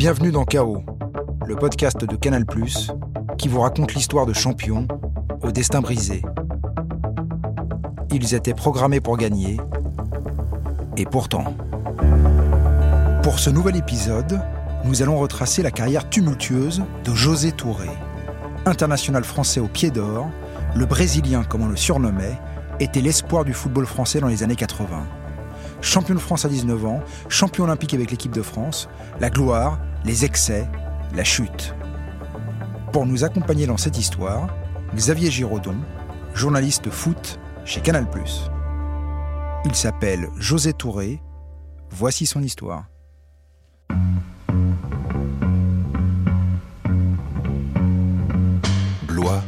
Bienvenue dans Chaos, le podcast de Canal ⁇ qui vous raconte l'histoire de champions au destin brisé. Ils étaient programmés pour gagner, et pourtant. Pour ce nouvel épisode, nous allons retracer la carrière tumultueuse de José Touré. International français au pied d'or, le Brésilien, comme on le surnommait, était l'espoir du football français dans les années 80. Champion de France à 19 ans, champion olympique avec l'équipe de France, la gloire, les excès, la chute. Pour nous accompagner dans cette histoire, Xavier Giraudon, journaliste foot chez Canal+. Il s'appelle José Touré. Voici son histoire. Blois,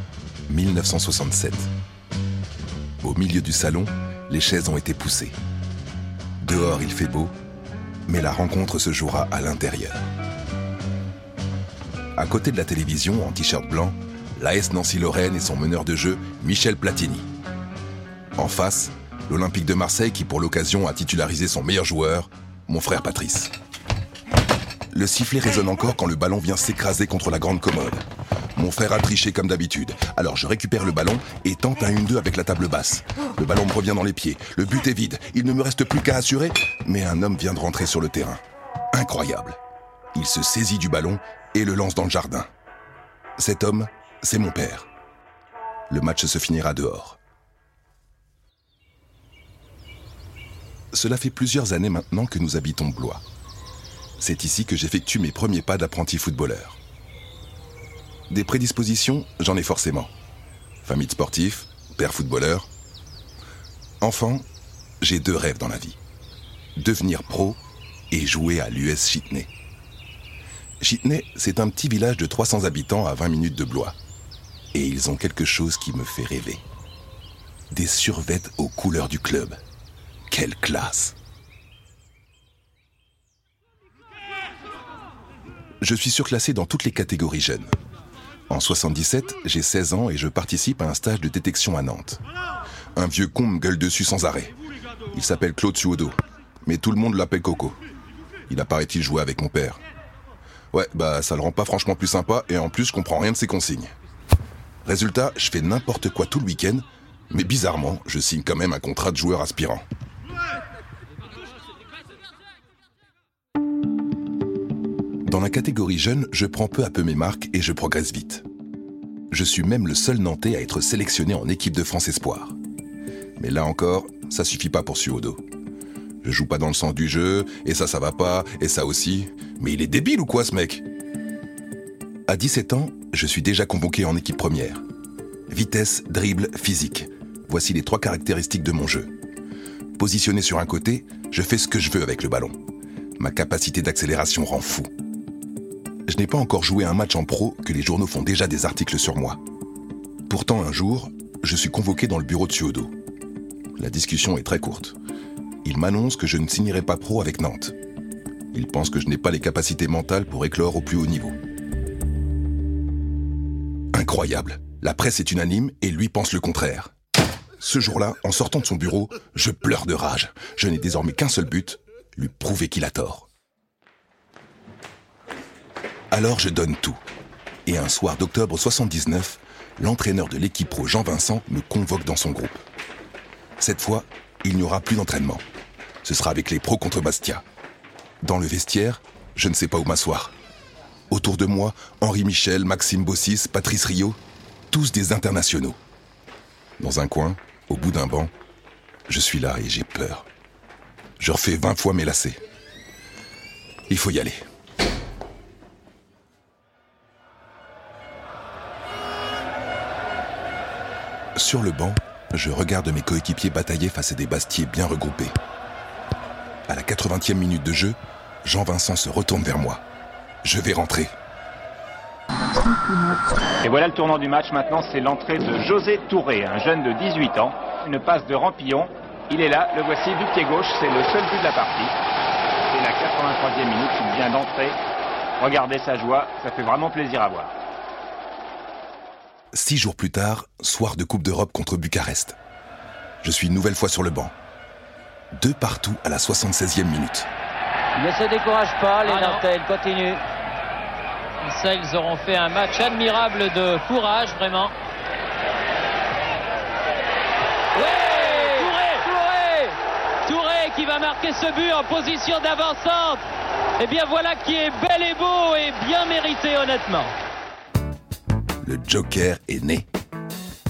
1967. Au milieu du salon, les chaises ont été poussées. Dehors, il fait beau, mais la rencontre se jouera à l'intérieur. À côté de la télévision, en t-shirt blanc, l'AS Nancy-Lorraine et son meneur de jeu, Michel Platini. En face, l'Olympique de Marseille qui pour l'occasion a titularisé son meilleur joueur, mon frère Patrice. Le sifflet résonne encore quand le ballon vient s'écraser contre la grande commode. Mon frère a triché comme d'habitude. Alors je récupère le ballon et tente un 1-2 avec la table basse. Le ballon me revient dans les pieds. Le but est vide. Il ne me reste plus qu'à assurer. Mais un homme vient de rentrer sur le terrain. Incroyable. Il se saisit du ballon et le lance dans le jardin. Cet homme, c'est mon père. Le match se finira dehors. Cela fait plusieurs années maintenant que nous habitons Blois. C'est ici que j'effectue mes premiers pas d'apprenti footballeur. Des prédispositions, j'en ai forcément. Famille de père footballeur. Enfant, j'ai deux rêves dans la vie. Devenir pro et jouer à l'US Chitney. Chitney, c'est un petit village de 300 habitants à 20 minutes de Blois. Et ils ont quelque chose qui me fait rêver. Des survêtes aux couleurs du club. Quelle classe Je suis surclassé dans toutes les catégories jeunes. En 77, j'ai 16 ans et je participe à un stage de détection à Nantes. Un vieux con me gueule dessus sans arrêt. Il s'appelle Claude Suodo, mais tout le monde l'appelle Coco. Il apparaît-il jouer avec mon père? Ouais, bah ça le rend pas franchement plus sympa et en plus je comprends rien de ses consignes. Résultat, je fais n'importe quoi tout le week-end, mais bizarrement, je signe quand même un contrat de joueur aspirant. Dans la catégorie jeune, je prends peu à peu mes marques et je progresse vite. Je suis même le seul Nantais à être sélectionné en équipe de France Espoir. Mais là encore, ça suffit pas pour Suodo. Je joue pas dans le sens du jeu, et ça, ça va pas, et ça aussi. Mais il est débile ou quoi, ce mec? À 17 ans, je suis déjà convoqué en équipe première. Vitesse, dribble, physique. Voici les trois caractéristiques de mon jeu. Positionné sur un côté, je fais ce que je veux avec le ballon. Ma capacité d'accélération rend fou. Je n'ai pas encore joué un match en pro que les journaux font déjà des articles sur moi. Pourtant, un jour, je suis convoqué dans le bureau de Suodo. La discussion est très courte. Il m'annonce que je ne signerai pas pro avec Nantes. Il pense que je n'ai pas les capacités mentales pour éclore au plus haut niveau. Incroyable. La presse est unanime et lui pense le contraire. Ce jour-là, en sortant de son bureau, je pleure de rage. Je n'ai désormais qu'un seul but, lui prouver qu'il a tort. Alors je donne tout. Et un soir d'octobre 79, l'entraîneur de l'équipe pro Jean Vincent me convoque dans son groupe. Cette fois, il n'y aura plus d'entraînement. Ce sera avec les pros contre Bastia. Dans le vestiaire, je ne sais pas où m'asseoir. Autour de moi, Henri Michel, Maxime Bossis, Patrice Rio, tous des internationaux. Dans un coin, au bout d'un banc, je suis là et j'ai peur. Je refais 20 fois mes lacets. Il faut y aller. Sur le banc, je regarde mes coéquipiers batailler face à des bastiers bien regroupés. À la 80e minute de jeu, Jean-Vincent se retourne vers moi. Je vais rentrer. Et voilà le tournant du match maintenant, c'est l'entrée de José Touré, un jeune de 18 ans. Une passe de Rampillon. Il est là, le voici du pied gauche, c'est le seul but de la partie. C'est la 83e minute, il vient d'entrer. Regardez sa joie, ça fait vraiment plaisir à voir. Six jours plus tard, soir de Coupe d'Europe contre Bucarest. Je suis une nouvelle fois sur le banc. Deux partout à la 76e minute. Il ne se décourage pas, les Nantais, il continue. ils auront fait un match admirable de courage, vraiment. qui va marquer ce but en position d'avancante. Et eh bien voilà qui est bel et beau et bien mérité honnêtement. Le Joker est né.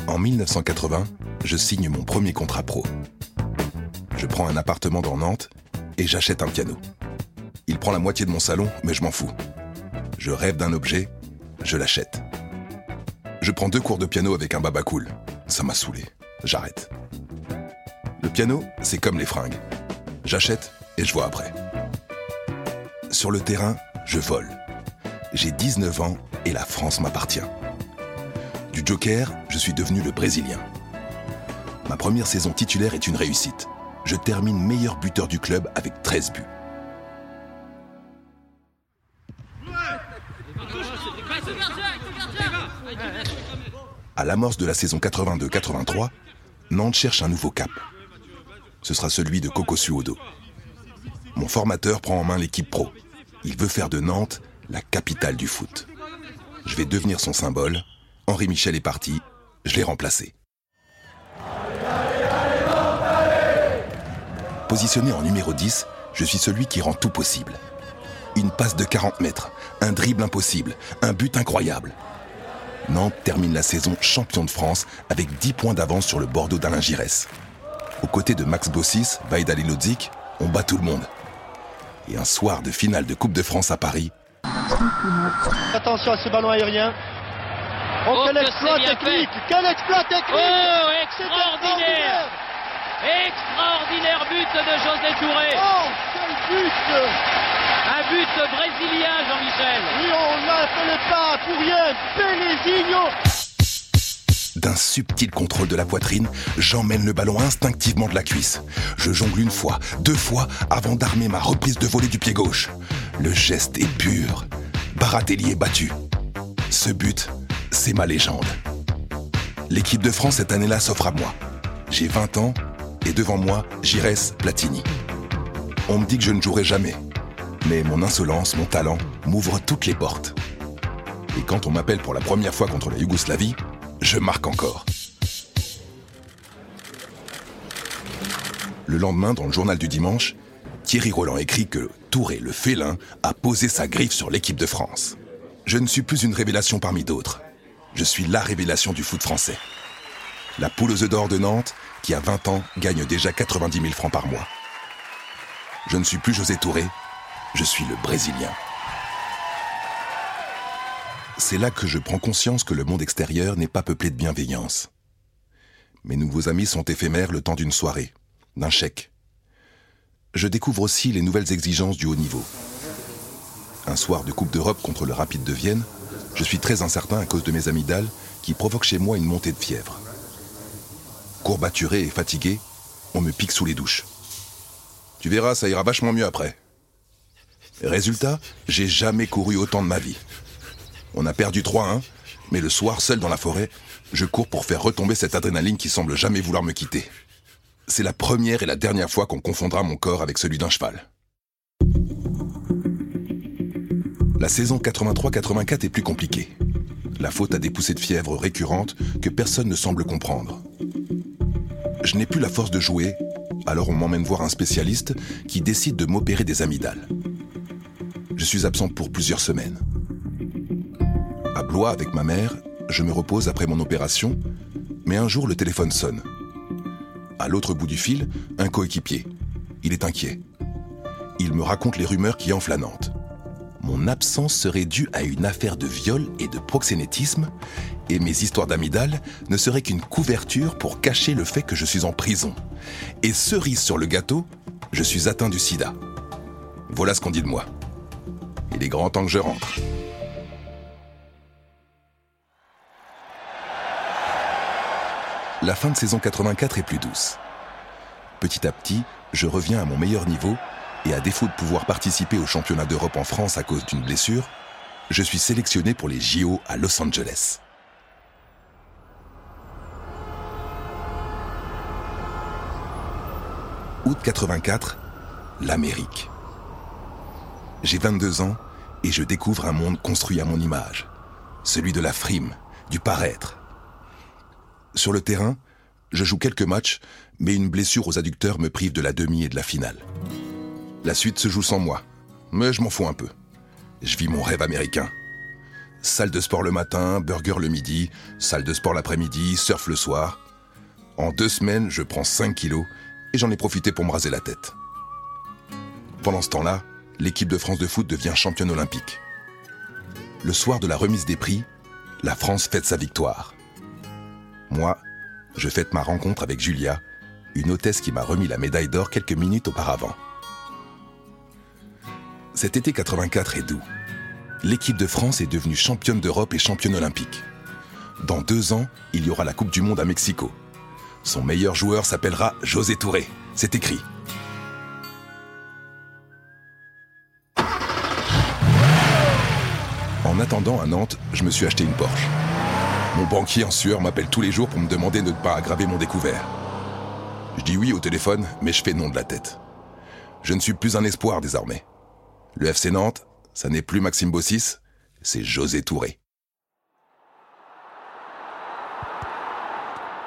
En 1980, je signe mon premier contrat pro. Je prends un appartement dans Nantes et j'achète un piano. Il prend la moitié de mon salon, mais je m'en fous. Je rêve d'un objet, je l'achète. Je prends deux cours de piano avec un baba cool. Ça m'a saoulé. J'arrête. Le piano, c'est comme les fringues. J'achète et je vois après. Sur le terrain, je vole. J'ai 19 ans et la France m'appartient. Du Joker, je suis devenu le Brésilien. Ma première saison titulaire est une réussite. Je termine meilleur buteur du club avec 13 buts. À l'amorce de la saison 82-83, Nantes cherche un nouveau cap ce sera celui de Coco Suodo. Mon formateur prend en main l'équipe pro. Il veut faire de Nantes la capitale du foot. Je vais devenir son symbole. Henri Michel est parti. Je l'ai remplacé. Positionné en numéro 10, je suis celui qui rend tout possible. Une passe de 40 mètres, un dribble impossible, un but incroyable. Nantes termine la saison champion de France avec 10 points d'avance sur le Bordeaux d'Alain Giresse. Aux côtés de Max Bossis, Vaida Lodzik, on bat tout le monde. Et un soir de finale de Coupe de France à Paris. Attention à ce ballon aérien. Oh, oh quel exploit technique Quel exploit technique Oh, extraordinaire Extraordinaire but de José Touré Oh, quel but Un but brésilien, Jean-Michel Oui, on l'appelait pas pour rien d'un subtil contrôle de la poitrine, j'emmène le ballon instinctivement de la cuisse. Je jongle une fois, deux fois, avant d'armer ma reprise de volée du pied gauche. Le geste est pur. Baratelli est battu. Ce but, c'est ma légende. L'équipe de France cette année-là s'offre à moi. J'ai 20 ans et devant moi, Giresse Platini. On me dit que je ne jouerai jamais. Mais mon insolence, mon talent m'ouvre toutes les portes. Et quand on m'appelle pour la première fois contre la Yougoslavie, je marque encore. Le lendemain, dans le journal du dimanche, Thierry Roland écrit que Touré, le félin, a posé sa griffe sur l'équipe de France. Je ne suis plus une révélation parmi d'autres. Je suis la révélation du foot français. La poule aux œufs d'or de Nantes, qui a 20 ans, gagne déjà 90 000 francs par mois. Je ne suis plus José Touré, je suis le Brésilien c'est là que je prends conscience que le monde extérieur n'est pas peuplé de bienveillance. Mes nouveaux amis sont éphémères le temps d'une soirée, d'un chèque. Je découvre aussi les nouvelles exigences du haut niveau. Un soir de Coupe d'Europe contre le Rapide de Vienne, je suis très incertain à cause de mes amygdales qui provoquent chez moi une montée de fièvre. Courbaturé et fatigué, on me pique sous les douches. Tu verras, ça ira vachement mieux après. Résultat, j'ai jamais couru autant de ma vie. On a perdu 3-1, mais le soir, seul dans la forêt, je cours pour faire retomber cette adrénaline qui semble jamais vouloir me quitter. C'est la première et la dernière fois qu'on confondra mon corps avec celui d'un cheval. La saison 83-84 est plus compliquée. La faute à des poussées de fièvre récurrentes que personne ne semble comprendre. Je n'ai plus la force de jouer, alors on m'emmène voir un spécialiste qui décide de m'opérer des amygdales. Je suis absent pour plusieurs semaines. À Blois avec ma mère, je me repose après mon opération, mais un jour le téléphone sonne. À l'autre bout du fil, un coéquipier. Il est inquiet. Il me raconte les rumeurs qui enflent. Mon absence serait due à une affaire de viol et de proxénétisme, et mes histoires d'amidale ne seraient qu'une couverture pour cacher le fait que je suis en prison. Et cerise sur le gâteau, je suis atteint du sida. Voilà ce qu'on dit de moi. Il est grand temps que je rentre. la fin de saison 84 est plus douce. Petit à petit, je reviens à mon meilleur niveau et à défaut de pouvoir participer au championnat d'Europe en France à cause d'une blessure, je suis sélectionné pour les JO à Los Angeles. Août 84, l'Amérique. J'ai 22 ans et je découvre un monde construit à mon image, celui de la frime, du paraître. Sur le terrain, je joue quelques matchs, mais une blessure aux adducteurs me prive de la demi et de la finale. La suite se joue sans moi, mais je m'en fous un peu. Je vis mon rêve américain. Salle de sport le matin, burger le midi, salle de sport l'après-midi, surf le soir. En deux semaines, je prends 5 kilos et j'en ai profité pour me raser la tête. Pendant ce temps-là, l'équipe de France de foot devient championne olympique. Le soir de la remise des prix, la France fête sa victoire. Moi, je fête ma rencontre avec Julia, une hôtesse qui m'a remis la médaille d'or quelques minutes auparavant. Cet été 84 est doux. L'équipe de France est devenue championne d'Europe et championne olympique. Dans deux ans, il y aura la Coupe du Monde à Mexico. Son meilleur joueur s'appellera José Touré. C'est écrit. En attendant à Nantes, je me suis acheté une Porsche. Mon banquier en sueur m'appelle tous les jours pour me demander de ne pas aggraver mon découvert. Je dis oui au téléphone, mais je fais non de la tête. Je ne suis plus un espoir désormais. Le FC Nantes, ça n'est plus Maxime Bossis, c'est José Touré.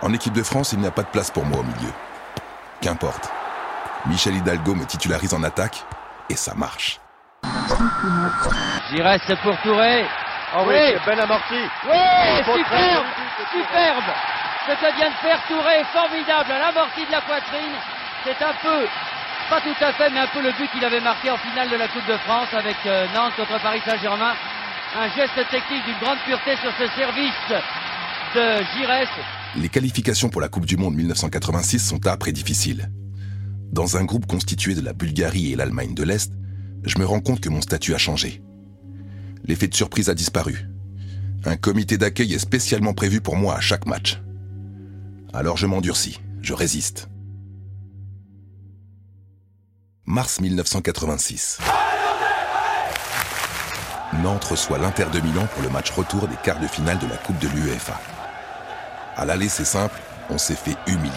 En équipe de France, il n'y a pas de place pour moi au milieu. Qu'importe. Michel Hidalgo me titularise en attaque et ça marche. Giresse pour Touré. Ah oui, Oui. belle amorti. Oui, superbe, superbe. Ce que vient de faire Touré, formidable, à l'amorti de la poitrine. C'est un peu, pas tout à fait, mais un peu le but qu'il avait marqué en finale de la Coupe de France avec euh, Nantes contre Paris Saint-Germain. Un geste technique d'une grande pureté sur ce service de Giresse. Les qualifications pour la Coupe du Monde 1986 sont âpres et difficiles. Dans un groupe constitué de la Bulgarie et l'Allemagne de l'Est, je me rends compte que mon statut a changé. L'effet de surprise a disparu. Un comité d'accueil est spécialement prévu pour moi à chaque match. Alors je m'endurcis, je résiste. Mars 1986. Nantes reçoit l'Inter de Milan pour le match retour des quarts de finale de la Coupe de l'UEFA. À l'aller, c'est simple, on s'est fait humilier.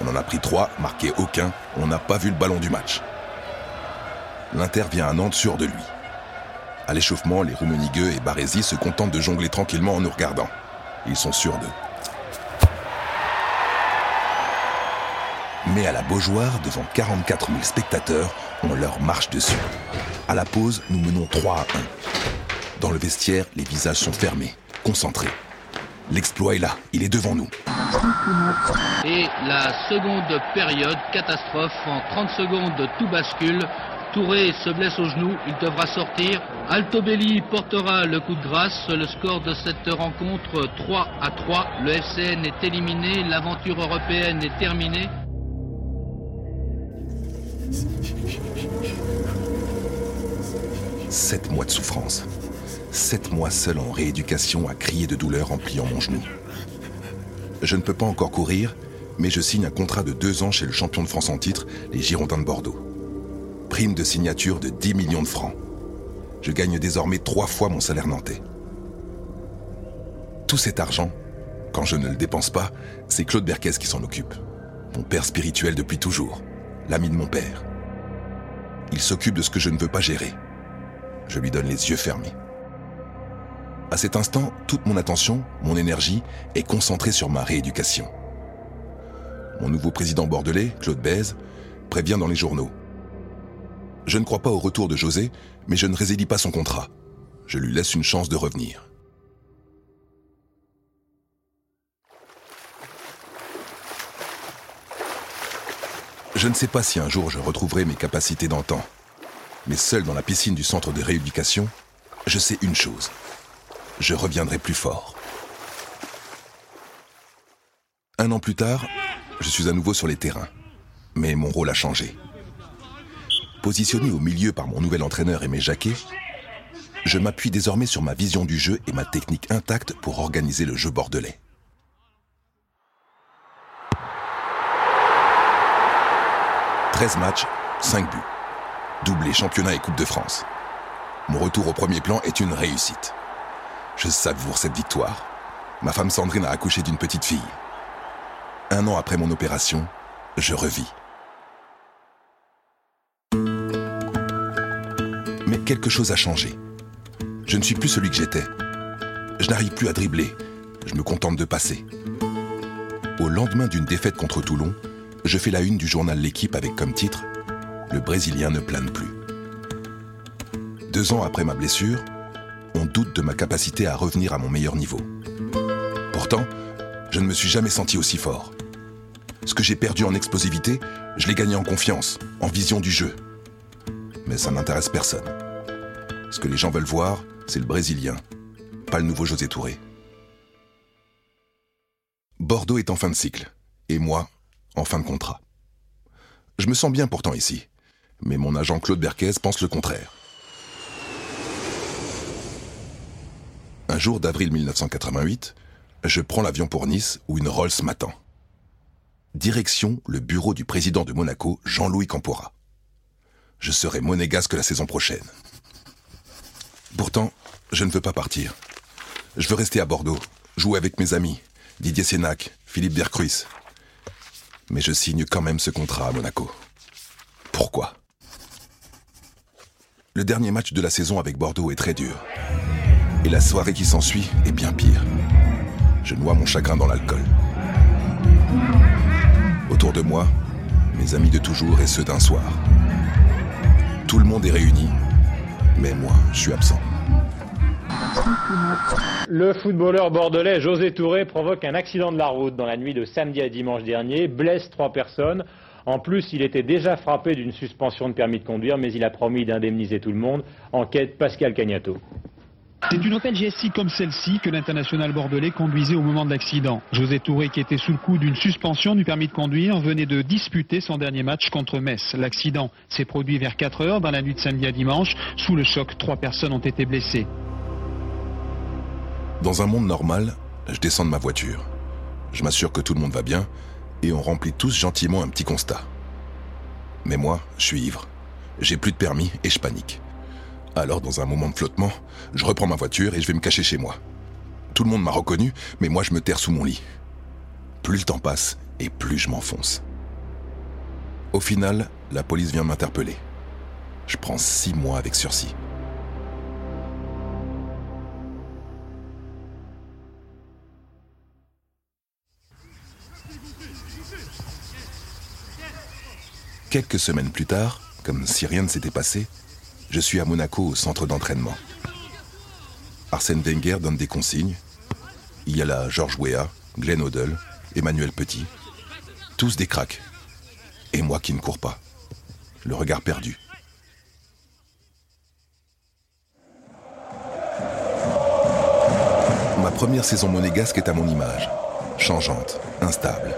On en a pris trois, marqué aucun, on n'a pas vu le ballon du match. L'Inter vient à Nantes sûr de lui. À l'échauffement, les Roumenigueux et Barési se contentent de jongler tranquillement en nous regardant. Ils sont sûrs d'eux. Mais à la Beaujoire, devant 44 000 spectateurs, on leur marche dessus. À la pause, nous menons 3 à 1. Dans le vestiaire, les visages sont fermés, concentrés. L'exploit est là, il est devant nous. Et la seconde période, catastrophe, en 30 secondes, tout bascule. Touré se blesse au genou, il devra sortir. Altobelli portera le coup de grâce. Le score de cette rencontre 3 à 3. Le FCN est éliminé, l'aventure européenne est terminée. Sept mois de souffrance. Sept mois seul en rééducation à crier de douleur en pliant mon genou. Je ne peux pas encore courir, mais je signe un contrat de deux ans chez le champion de France en titre, les Girondins de Bordeaux. Prime de signature de 10 millions de francs. Je gagne désormais trois fois mon salaire nantais. Tout cet argent, quand je ne le dépense pas, c'est Claude Berquès qui s'en occupe. Mon père spirituel depuis toujours, l'ami de mon père. Il s'occupe de ce que je ne veux pas gérer. Je lui donne les yeux fermés. À cet instant, toute mon attention, mon énergie est concentrée sur ma rééducation. Mon nouveau président bordelais, Claude Bèze, prévient dans les journaux. Je ne crois pas au retour de José, mais je ne résilie pas son contrat. Je lui laisse une chance de revenir. Je ne sais pas si un jour je retrouverai mes capacités d'antan, mais seul dans la piscine du centre de rééducation, je sais une chose. Je reviendrai plus fort. Un an plus tard, je suis à nouveau sur les terrains, mais mon rôle a changé. Positionné au milieu par mon nouvel entraîneur Aimé Jacquet, je m'appuie désormais sur ma vision du jeu et ma technique intacte pour organiser le jeu bordelais. « 13 matchs, 5 buts. Doublé championnat et Coupe de France. Mon retour au premier plan est une réussite. Je savoure cette victoire. Ma femme Sandrine a accouché d'une petite fille. Un an après mon opération, je revis. Mais quelque chose à changer. Je ne suis plus celui que j'étais. Je n'arrive plus à dribbler. Je me contente de passer. Au lendemain d'une défaite contre Toulon, je fais la une du journal L'équipe avec comme titre Le Brésilien ne plane plus. Deux ans après ma blessure, on doute de ma capacité à revenir à mon meilleur niveau. Pourtant, je ne me suis jamais senti aussi fort. Ce que j'ai perdu en explosivité, je l'ai gagné en confiance, en vision du jeu. Mais ça n'intéresse personne. Ce que les gens veulent voir, c'est le Brésilien, pas le nouveau José Touré. Bordeaux est en fin de cycle, et moi, en fin de contrat. Je me sens bien pourtant ici, mais mon agent Claude Berquez pense le contraire. Un jour d'avril 1988, je prends l'avion pour Nice où une Rolls m'attend. Direction le bureau du président de Monaco, Jean-Louis Campora. Je serai monégasque la saison prochaine. Pourtant, je ne veux pas partir. Je veux rester à Bordeaux, jouer avec mes amis, Didier Sénac, Philippe Dercruis. Mais je signe quand même ce contrat à Monaco. Pourquoi? Le dernier match de la saison avec Bordeaux est très dur. Et la soirée qui s'ensuit est bien pire. Je noie mon chagrin dans l'alcool. Autour de moi, mes amis de toujours et ceux d'un soir. Tout le monde est réuni, mais moi, je suis absent. Le footballeur bordelais José Touré provoque un accident de la route dans la nuit de samedi à dimanche dernier, blesse trois personnes. En plus, il était déjà frappé d'une suspension de permis de conduire, mais il a promis d'indemniser tout le monde. Enquête Pascal Cagnato. C'est une Opel GSI comme celle-ci que l'international bordelais conduisait au moment de l'accident. José Touré, qui était sous le coup d'une suspension du permis de conduire, venait de disputer son dernier match contre Metz. L'accident s'est produit vers 4 heures dans la nuit de samedi à dimanche. Sous le choc, trois personnes ont été blessées. Dans un monde normal, je descends de ma voiture. Je m'assure que tout le monde va bien et on remplit tous gentiment un petit constat. Mais moi, je suis ivre. J'ai plus de permis et je panique. Alors, dans un moment de flottement, je reprends ma voiture et je vais me cacher chez moi. Tout le monde m'a reconnu, mais moi je me terre sous mon lit. Plus le temps passe et plus je m'enfonce. Au final, la police vient m'interpeller. Je prends six mois avec sursis. Quelques semaines plus tard, comme si rien ne s'était passé, je suis à Monaco au centre d'entraînement. Arsène Wenger donne des consignes. Il y a là Georges Weah, Glenn Odell, Emmanuel Petit. Tous des cracks. Et moi qui ne cours pas. Le regard perdu. Ma première saison monégasque est à mon image. Changeante, instable.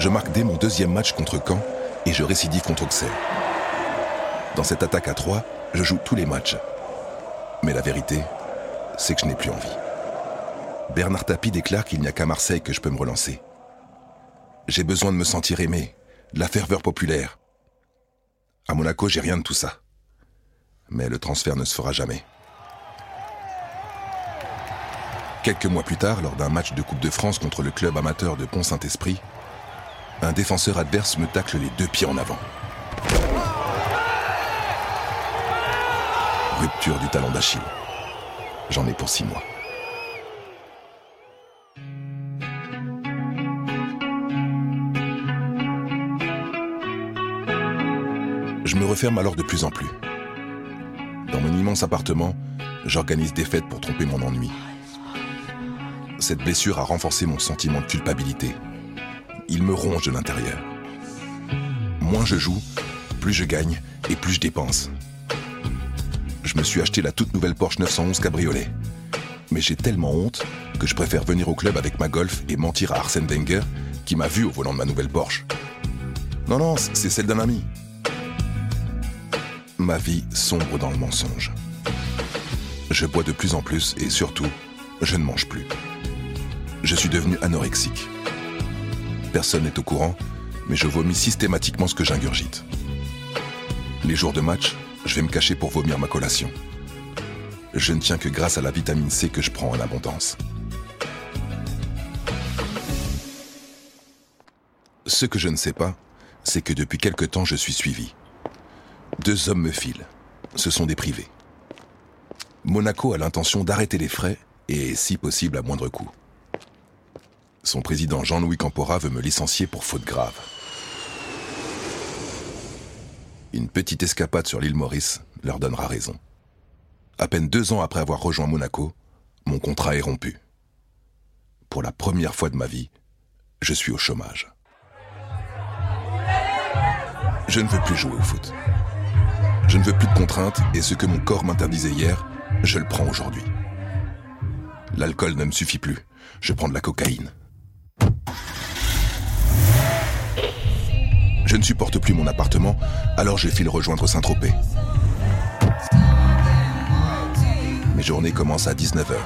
Je marque dès mon deuxième match contre Caen et je récidive contre Auxerre. Dans cette attaque à trois, je joue tous les matchs. Mais la vérité, c'est que je n'ai plus envie. Bernard Tapie déclare qu'il n'y a qu'à Marseille que je peux me relancer. J'ai besoin de me sentir aimé, de la ferveur populaire. À Monaco, j'ai rien de tout ça. Mais le transfert ne se fera jamais. Quelques mois plus tard, lors d'un match de Coupe de France contre le club amateur de Pont-Saint-Esprit, un défenseur adverse me tacle les deux pieds en avant. Rupture du talon d'Achille. J'en ai pour six mois. Je me referme alors de plus en plus. Dans mon immense appartement, j'organise des fêtes pour tromper mon ennui. Cette blessure a renforcé mon sentiment de culpabilité. Il me ronge de l'intérieur. Moins je joue, plus je gagne et plus je dépense. Je me suis acheté la toute nouvelle Porsche 911 Cabriolet. Mais j'ai tellement honte que je préfère venir au club avec ma Golf et mentir à Arsène Wenger qui m'a vu au volant de ma nouvelle Porsche. Non, non, c'est celle d'un ami. Ma vie sombre dans le mensonge. Je bois de plus en plus et surtout, je ne mange plus. Je suis devenu anorexique. Personne n'est au courant, mais je vomis systématiquement ce que j'ingurgite. Les jours de match, je vais me cacher pour vomir ma collation. Je ne tiens que grâce à la vitamine C que je prends en abondance. Ce que je ne sais pas, c'est que depuis quelque temps je suis suivi. Deux hommes me filent, ce sont des privés. Monaco a l'intention d'arrêter les frais et, si possible, à moindre coût. Son président Jean-Louis Campora veut me licencier pour faute grave. Une petite escapade sur l'île Maurice leur donnera raison. À peine deux ans après avoir rejoint Monaco, mon contrat est rompu. Pour la première fois de ma vie, je suis au chômage. Je ne veux plus jouer au foot. Je ne veux plus de contraintes et ce que mon corps m'interdisait hier, je le prends aujourd'hui. L'alcool ne me suffit plus. Je prends de la cocaïne. Je ne supporte plus mon appartement, alors je file rejoindre Saint-Tropez. Mes journées commencent à 19h.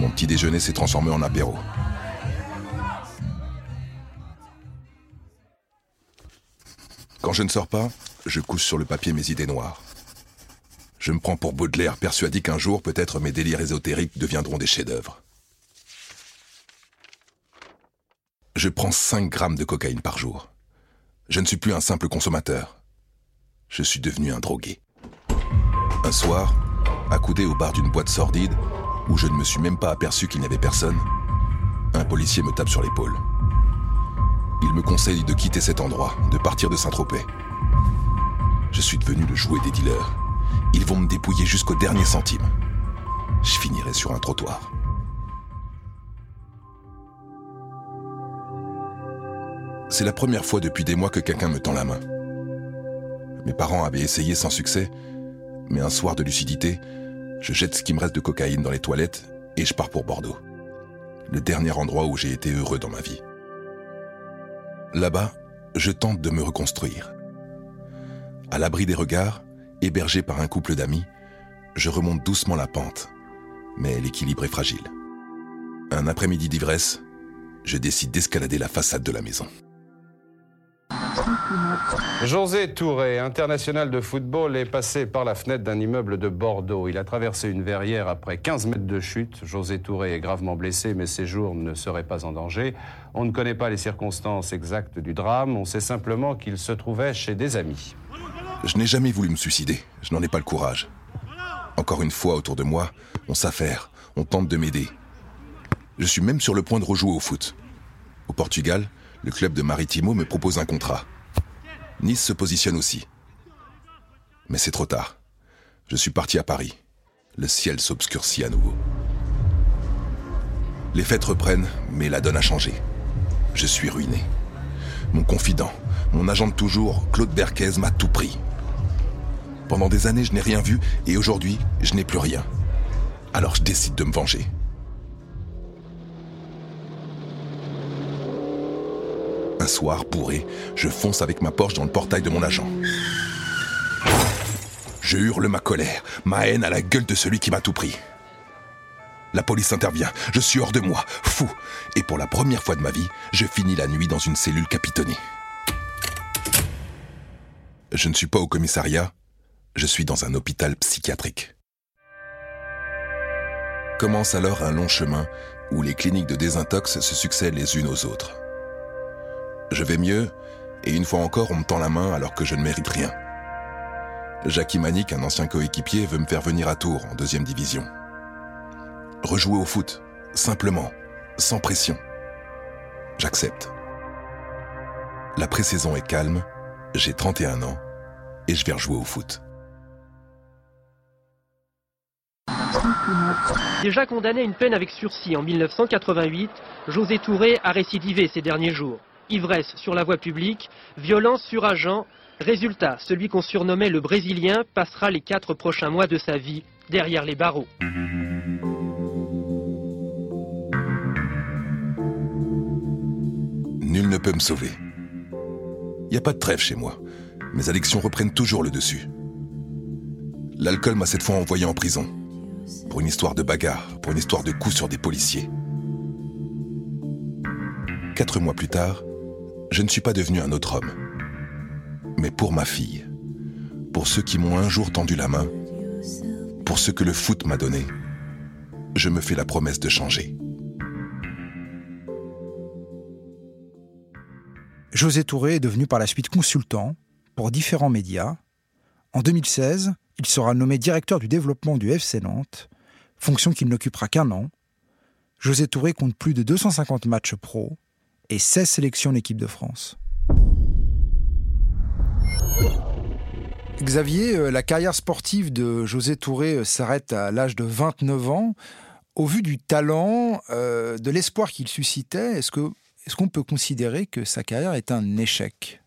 Mon petit déjeuner s'est transformé en apéro. Quand je ne sors pas, je couche sur le papier mes idées noires. Je me prends pour Baudelaire, persuadé qu'un jour, peut-être mes délires ésotériques deviendront des chefs-d'œuvre. Je prends 5 grammes de cocaïne par jour. Je ne suis plus un simple consommateur. Je suis devenu un drogué. Un soir, accoudé au bar d'une boîte sordide, où je ne me suis même pas aperçu qu'il n'y avait personne, un policier me tape sur l'épaule. Il me conseille de quitter cet endroit, de partir de Saint-Tropez. Je suis devenu le jouet des dealers. Ils vont me dépouiller jusqu'au dernier centime. Je finirai sur un trottoir. C'est la première fois depuis des mois que quelqu'un me tend la main. Mes parents avaient essayé sans succès, mais un soir de lucidité, je jette ce qui me reste de cocaïne dans les toilettes et je pars pour Bordeaux. Le dernier endroit où j'ai été heureux dans ma vie. Là-bas, je tente de me reconstruire. À l'abri des regards, hébergé par un couple d'amis, je remonte doucement la pente, mais l'équilibre est fragile. Un après-midi d'ivresse, je décide d'escalader la façade de la maison. José Touré, international de football, est passé par la fenêtre d'un immeuble de Bordeaux. Il a traversé une verrière après 15 mètres de chute. José Touré est gravement blessé, mais ses jours ne seraient pas en danger. On ne connaît pas les circonstances exactes du drame. On sait simplement qu'il se trouvait chez des amis. Je n'ai jamais voulu me suicider. Je n'en ai pas le courage. Encore une fois, autour de moi, on s'affaire, on tente de m'aider. Je suis même sur le point de rejouer au foot. Au Portugal, le club de Maritimo me propose un contrat. Nice se positionne aussi. Mais c'est trop tard. Je suis parti à Paris. Le ciel s'obscurcit à nouveau. Les fêtes reprennent, mais la donne a changé. Je suis ruiné. Mon confident, mon agent de toujours, Claude Berquez, m'a tout pris. Pendant des années, je n'ai rien vu, et aujourd'hui, je n'ai plus rien. Alors je décide de me venger. Un soir, bourré, je fonce avec ma Porsche dans le portail de mon agent. Je hurle ma colère, ma haine à la gueule de celui qui m'a tout pris. La police intervient, je suis hors de moi, fou, et pour la première fois de ma vie, je finis la nuit dans une cellule capitonnée. Je ne suis pas au commissariat, je suis dans un hôpital psychiatrique. Commence alors un long chemin où les cliniques de désintox se succèdent les unes aux autres. Je vais mieux, et une fois encore, on me tend la main alors que je ne mérite rien. Jackie Manic, un ancien coéquipier, veut me faire venir à Tours, en deuxième division. Rejouer au foot, simplement, sans pression. J'accepte. La pré-saison est calme, j'ai 31 ans, et je vais rejouer au foot. Déjà condamné à une peine avec sursis en 1988, José Touré a récidivé ces derniers jours ivresse sur la voie publique, violence sur agent. Résultat, celui qu'on surnommait le Brésilien passera les quatre prochains mois de sa vie derrière les barreaux. Nul ne peut me sauver. Il n'y a pas de trêve chez moi. Mes addictions reprennent toujours le dessus. L'alcool m'a cette fois envoyé en prison. Pour une histoire de bagarre, pour une histoire de coups sur des policiers. Quatre mois plus tard, je ne suis pas devenu un autre homme. Mais pour ma fille, pour ceux qui m'ont un jour tendu la main, pour ce que le foot m'a donné, je me fais la promesse de changer. José Touré est devenu par la suite consultant pour différents médias. En 2016, il sera nommé directeur du développement du FC Nantes, fonction qu'il n'occupera qu'un an. José Touré compte plus de 250 matchs pro et 16 sélections en équipe de France. Xavier, euh, la carrière sportive de José Touré euh, s'arrête à l'âge de 29 ans. Au vu du talent, euh, de l'espoir qu'il suscitait, est-ce que est-ce qu'on peut considérer que sa carrière est un échec?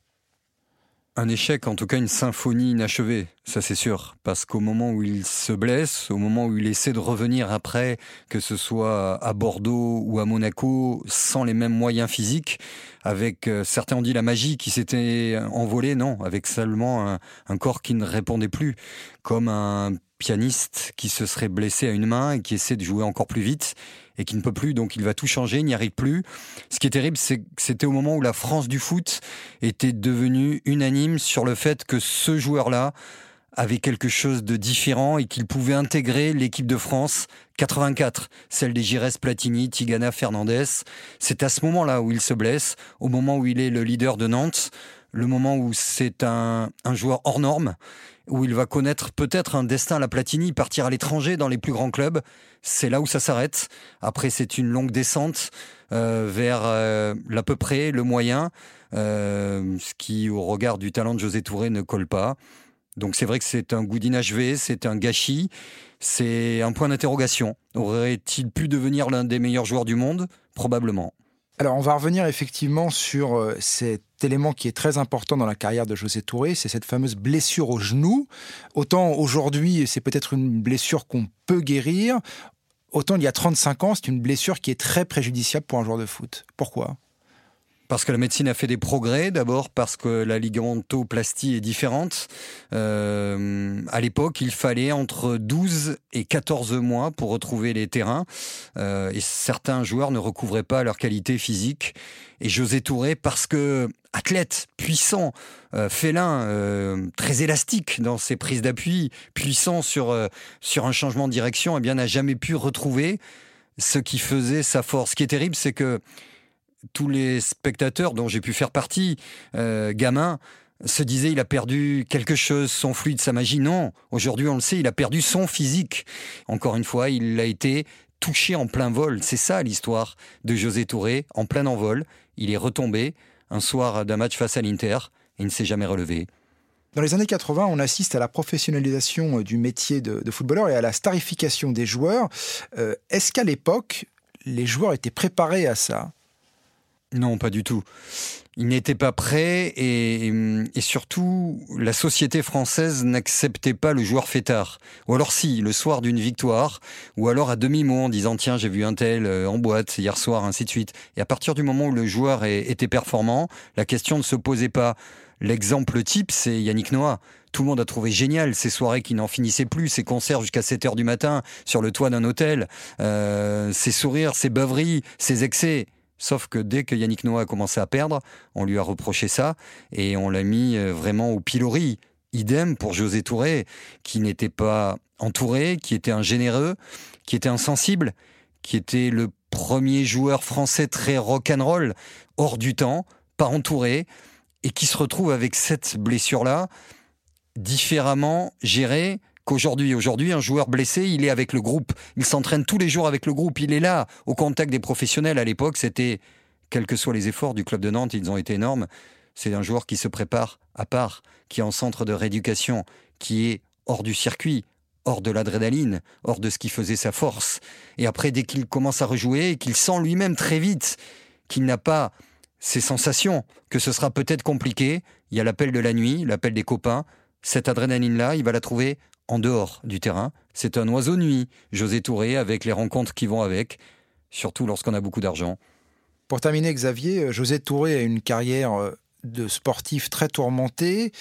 Un échec, en tout cas une symphonie inachevée, ça c'est sûr. Parce qu'au moment où il se blesse, au moment où il essaie de revenir après, que ce soit à Bordeaux ou à Monaco, sans les mêmes moyens physiques, avec euh, certains ont dit la magie qui s'était envolée, non, avec seulement un, un corps qui ne répondait plus, comme un pianiste qui se serait blessé à une main et qui essaie de jouer encore plus vite et qui ne peut plus, donc il va tout changer, il n'y arrive plus. Ce qui est terrible, c'est que c'était au moment où la France du foot était devenue unanime sur le fait que ce joueur-là avait quelque chose de différent et qu'il pouvait intégrer l'équipe de France 84, celle des Gires Platini, Tigana, Fernandez. C'est à ce moment-là où il se blesse, au moment où il est le leader de Nantes, le moment où c'est un, un joueur hors norme où il va connaître peut-être un destin à la Platini, partir à l'étranger dans les plus grands clubs. C'est là où ça s'arrête. Après, c'est une longue descente euh, vers euh, l'à peu près, le moyen, euh, ce qui, au regard du talent de José Touré, ne colle pas. Donc c'est vrai que c'est un goût d'inachevé, c'est un gâchis, c'est un point d'interrogation. Aurait-il pu devenir l'un des meilleurs joueurs du monde? Probablement. Alors on va revenir effectivement sur euh, cet élément qui est très important dans la carrière de José Touré, c'est cette fameuse blessure au genou. Autant aujourd'hui c'est peut-être une blessure qu'on peut guérir, autant il y a 35 ans c'est une blessure qui est très préjudiciable pour un joueur de foot. Pourquoi? Parce que la médecine a fait des progrès, d'abord parce que la ligamentoplastie est différente. Euh, à l'époque, il fallait entre 12 et 14 mois pour retrouver les terrains, euh, et certains joueurs ne recouvraient pas leur qualité physique. Et José Touré, parce que athlète, puissant, euh, félin, euh, très élastique dans ses prises d'appui, puissant sur, sur un changement de direction, eh bien n'a jamais pu retrouver ce qui faisait sa force. Ce qui est terrible, c'est que tous les spectateurs dont j'ai pu faire partie, euh, gamin, se disaient il a perdu quelque chose, son fluide, sa magie. Non, aujourd'hui on le sait, il a perdu son physique. Encore une fois, il a été touché en plein vol. C'est ça l'histoire de José Touré, en plein envol. Il est retombé un soir d'un match face à l'Inter et il ne s'est jamais relevé. Dans les années 80, on assiste à la professionnalisation euh, du métier de, footballeur et à la starification des joueurs. Euh, est-ce qu'à l'époque, les joueurs étaient préparés à ça? Non, pas du tout. Il n'était pas prêt et, surtout, la société française n'acceptait pas le joueur fêtard. Ou alors si, le soir d'une victoire, ou alors à demi-mot en disant tiens j'ai vu un tel euh, en boîte hier soir, ainsi de suite. Et à partir du moment où le joueur était performant, la question ne se posait pas. L'exemple type, c'est Yannick Noah. Tout le monde a trouvé génial ces soirées qui n'en finissaient plus, ces concerts jusqu'à 7 heures du matin sur le toit d'un hôtel, euh, ces sourires, ces beuveries, ces excès. Sauf que dès que Yannick Noah a commencé à perdre, on lui a reproché ça et on l'a mis euh, vraiment au pilori. Idem pour José Touré, qui n'était pas entouré, qui était un généreux, qui était insensible, qui était le premier joueur français très rock'n'roll, hors du temps, pas entouré, et qui se retrouve avec cette blessure-là, différemment gérée, qu'aujourd'hui. Aujourd'hui, un joueur blessé, il est avec le groupe. Il s'entraîne tous les jours avec le groupe. Il est là, au contact des professionnels. À l'époque, c'était, quels que soient les efforts du club de Nantes, ils ont été énormes. C'est un joueur qui se prépare à part, qui est en centre de rééducation, qui est hors du circuit, hors de l'adrénaline, hors de ce qui faisait sa force. Et après, dès qu'il commence à rejouer, qu'il sent lui-même très vite qu'il n'a pas ces sensations, que ce sera peut-être compliqué, il y a l'appel de la nuit, l'appel des copains, cette adrénaline-là, il va la trouver en dehors du terrain. C'est un oiseau nuit, José Touré, avec les rencontres qui vont avec, surtout lorsqu'on a beaucoup d'argent. Pour terminer, Xavier, euh, José Touré a une carrière euh, de sportif très tourmentée.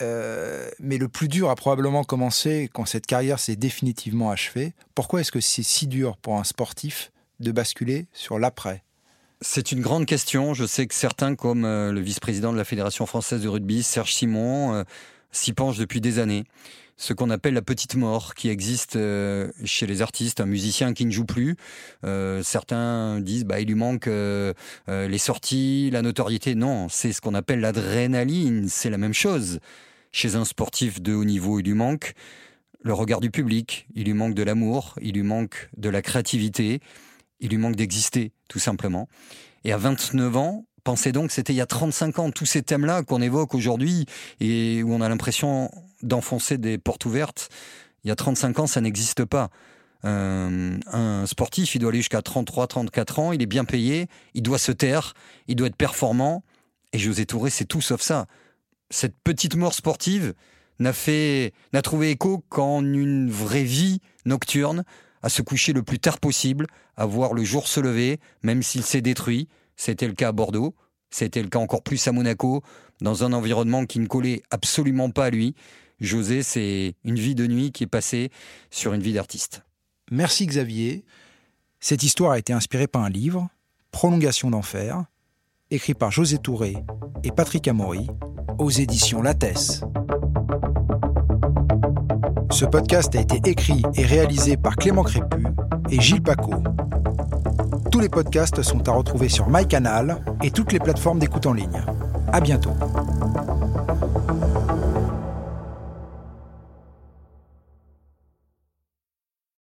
Euh, mais le plus dur a probablement commencé quand cette carrière s'est définitivement achevée. Pourquoi est-ce que c'est si dur pour un sportif de basculer sur l'après? C'est une grande question. Je sais que certains, comme le vice-président de la Fédération française de rugby, Serge Simon, s'y penchent depuis des années ce qu'on appelle la petite mort qui existe euh, chez les artistes, un musicien qui ne joue plus. Euh, certains disent bah il lui manque euh, les sorties, la notoriété. Non, c'est ce qu'on appelle l'adrénaline. C'est la même chose. Chez un sportif de haut niveau, il lui manque le regard du public, il lui manque de l'amour, il lui manque de la créativité, il lui manque d'exister, tout simplement. Et à 29 ans, pensez donc, c'était il y a 35 ans, tous ces thèmes-là qu'on évoque aujourd'hui et où on a l'impression d'enfoncer des portes ouvertes, il y a 35 ans, ça n'existe pas. Euh, un sportif, il doit aller jusqu'à 33, 34 ans, il est bien payé, il doit se taire, il doit être performant. Et José Touré, c'est tout sauf ça. Cette petite mort sportive n'a fait, n'a trouvé écho qu'en une vraie vie nocturne, à se coucher le plus tard possible, à voir le jour se lever, même s'il s'est détruit. C'était le cas à Bordeaux, c'était le cas encore plus à Monaco, dans un environnement qui ne collait absolument pas à lui. José, c'est une vie de nuit qui est passée sur une vie d'artiste. Merci Xavier. Cette histoire a été inspirée par un livre, Prolongation d'enfer, écrit par José Touré et Patrick Amory, aux éditions Lattès. Ce podcast a été écrit et réalisé par Clément Crépu et Gilles Paco. Tous les podcasts sont à retrouver sur MyCanal et toutes les plateformes d'écoute en ligne. À bientôt.